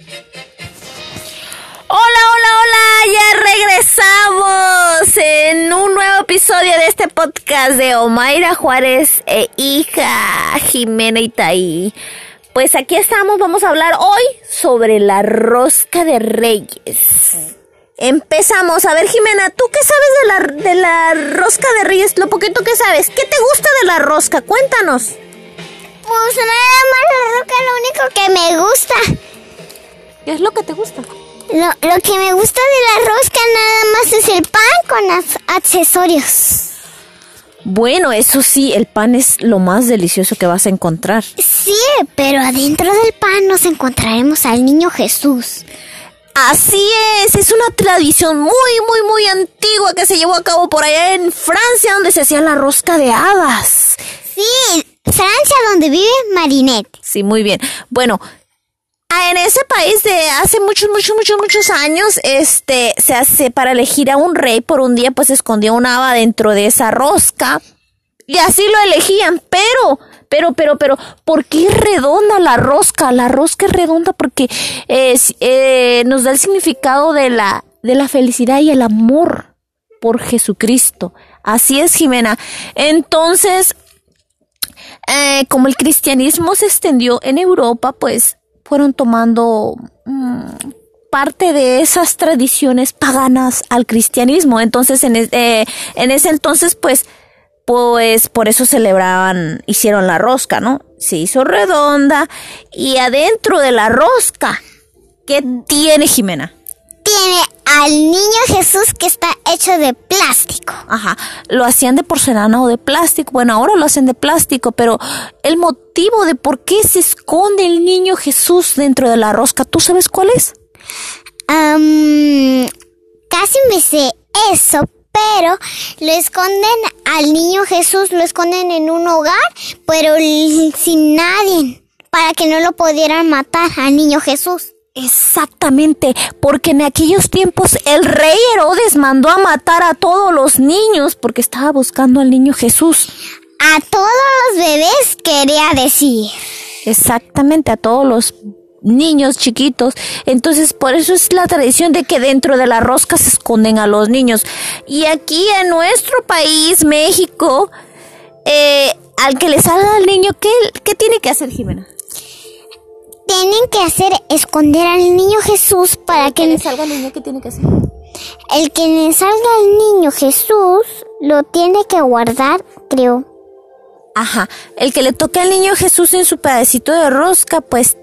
Hola, hola, hola, ya regresamos en un nuevo episodio de este podcast de Omaira Juárez e hija Jimena Itaí. Pues aquí estamos, vamos a hablar hoy sobre la rosca de reyes. Empezamos. A ver, Jimena, ¿tú qué sabes de la, de la rosca de reyes? Lo poquito que sabes. ¿Qué te gusta de la rosca? Cuéntanos. Pues nada más la rosca, lo único que me gusta. ¿Qué es lo que te gusta? Lo, lo que me gusta de la rosca nada más es el pan con accesorios. Bueno, eso sí, el pan es lo más delicioso que vas a encontrar. Sí, pero adentro del pan nos encontraremos al niño Jesús. Así es, es una tradición muy, muy, muy antigua que se llevó a cabo por allá en Francia, donde se hacía la rosca de hadas. Sí, Francia donde vive Marinette. Sí, muy bien. Bueno, en ese país de hace muchos, muchos, muchos, muchos años, este, se hace para elegir a un rey por un día, pues se escondía un haba dentro de esa rosca. Y así lo elegían, pero, pero, pero, pero, ¿por qué es redonda la rosca? La rosca es redonda porque eh, nos da el significado de la, de la felicidad y el amor por Jesucristo. Así es, Jimena. Entonces, eh, como el cristianismo se extendió en Europa, pues fueron tomando mm, parte de esas tradiciones paganas al cristianismo. Entonces, en, eh, en ese entonces, pues, pues por eso celebraban, hicieron la rosca, ¿no? Se hizo redonda y adentro de la rosca, ¿qué tiene Jimena? Tiene al niño Jesús que está hecho de plástico. Ajá, lo hacían de porcelana o de plástico. Bueno, ahora lo hacen de plástico, pero el motivo de por qué se esconde el niño Jesús dentro de la rosca, ¿tú sabes cuál es? Am, casi me sé eso, pero lo esconden al niño Jesús, lo esconden en un hogar, pero sin nadie, para que no lo pudieran matar al niño Jesús. Exactamente, porque en aquellos tiempos el rey Herodes mandó a matar a todos los niños porque estaba buscando al niño Jesús. A todos los bebés quería decir. Exactamente, a todos los niños chiquitos. Entonces, por eso es la tradición de que dentro de la rosca se esconden a los niños. Y aquí en nuestro país, México, eh, al que le salga al niño, ¿qué, qué tiene que hacer Jimena? Tienen que hacer esconder al niño Jesús para que salga al niño, ¿qué tiene que hacer? el que le salga al niño Jesús lo tiene que guardar, creo. Ajá, el que le toque al niño Jesús en su pedacito de rosca, pues,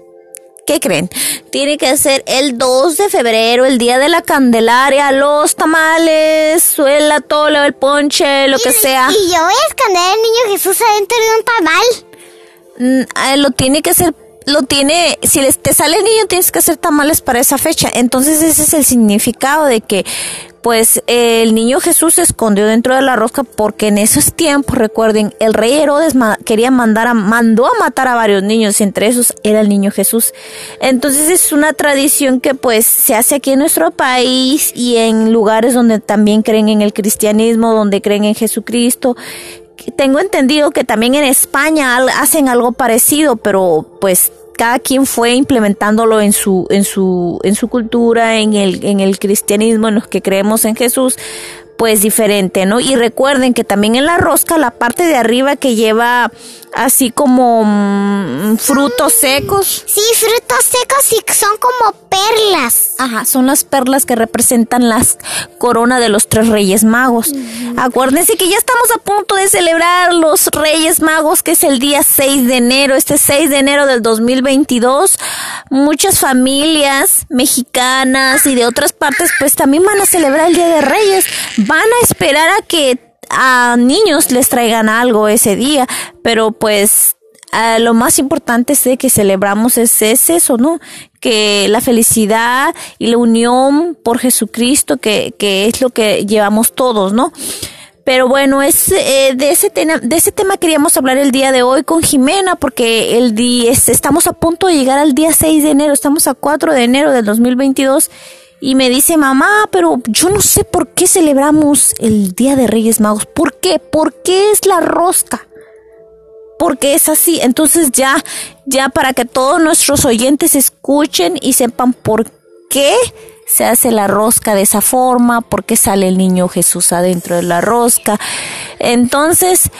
¿qué creen? Tiene que ser el 2 de febrero, el día de la Candelaria, los tamales, suela, tole, el ponche, lo que sea. Y yo voy a esconder al niño Jesús adentro de un tamal. Mm, eh, lo tiene que hacer, lo tiene, si les te sale el niño tienes que hacer tamales para esa fecha. Entonces ese es el significado de que, pues, el niño Jesús se escondió dentro de la rosca porque en esos tiempos, recuerden, el rey Herodes quería mandar a, mandó a matar a varios niños, entre esos era el niño Jesús. Entonces es una tradición que pues se hace aquí en nuestro país y en lugares donde también creen en el cristianismo, donde creen en Jesucristo tengo entendido que también en España hacen algo parecido, pero pues cada quien fue implementándolo en su en su en su cultura, en el en el cristianismo, en los que creemos en Jesús, pues diferente, ¿no? Y recuerden que también en la rosca la parte de arriba que lleva así como mm, frutos secos, Sí, frutos secos y son como perlas. Ajá, son las perlas que representan las corona de los tres reyes magos. Acuérdense que ya estamos a punto de celebrar los reyes magos, que es el día 6 de enero, este 6 de enero del 2022. Muchas familias mexicanas y de otras partes pues también van a celebrar el día de reyes. Van a esperar a que a niños les traigan algo ese día, pero pues ah, lo más importante es de que celebramos es, es eso, ¿no? Que la felicidad y la unión por Jesucristo, que, que es lo que llevamos todos, ¿no? Pero bueno, es, eh, de, ese tema, de ese tema queríamos hablar el día de hoy con Jimena, porque el día, es- estamos a punto de llegar al día 6 de enero, estamos a 4 de enero del 2022. Y me dice, mamá, pero yo no sé por qué celebramos el Día de Reyes Magos. ¿Por qué? ¿Por qué es la rosca? porque es así. Entonces ya, ya para que todos nuestros oyentes escuchen y sepan por qué se hace la rosca de esa forma, por qué sale el niño Jesús adentro de la rosca. Entonces,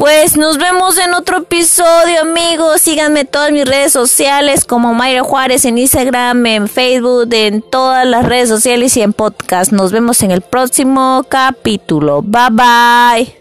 pues nos vemos en otro episodio, amigos. Síganme todas mis redes sociales como Mayra Juárez en Instagram, en Facebook, en todas las redes sociales y en podcast. Nos vemos en el próximo capítulo. Bye bye.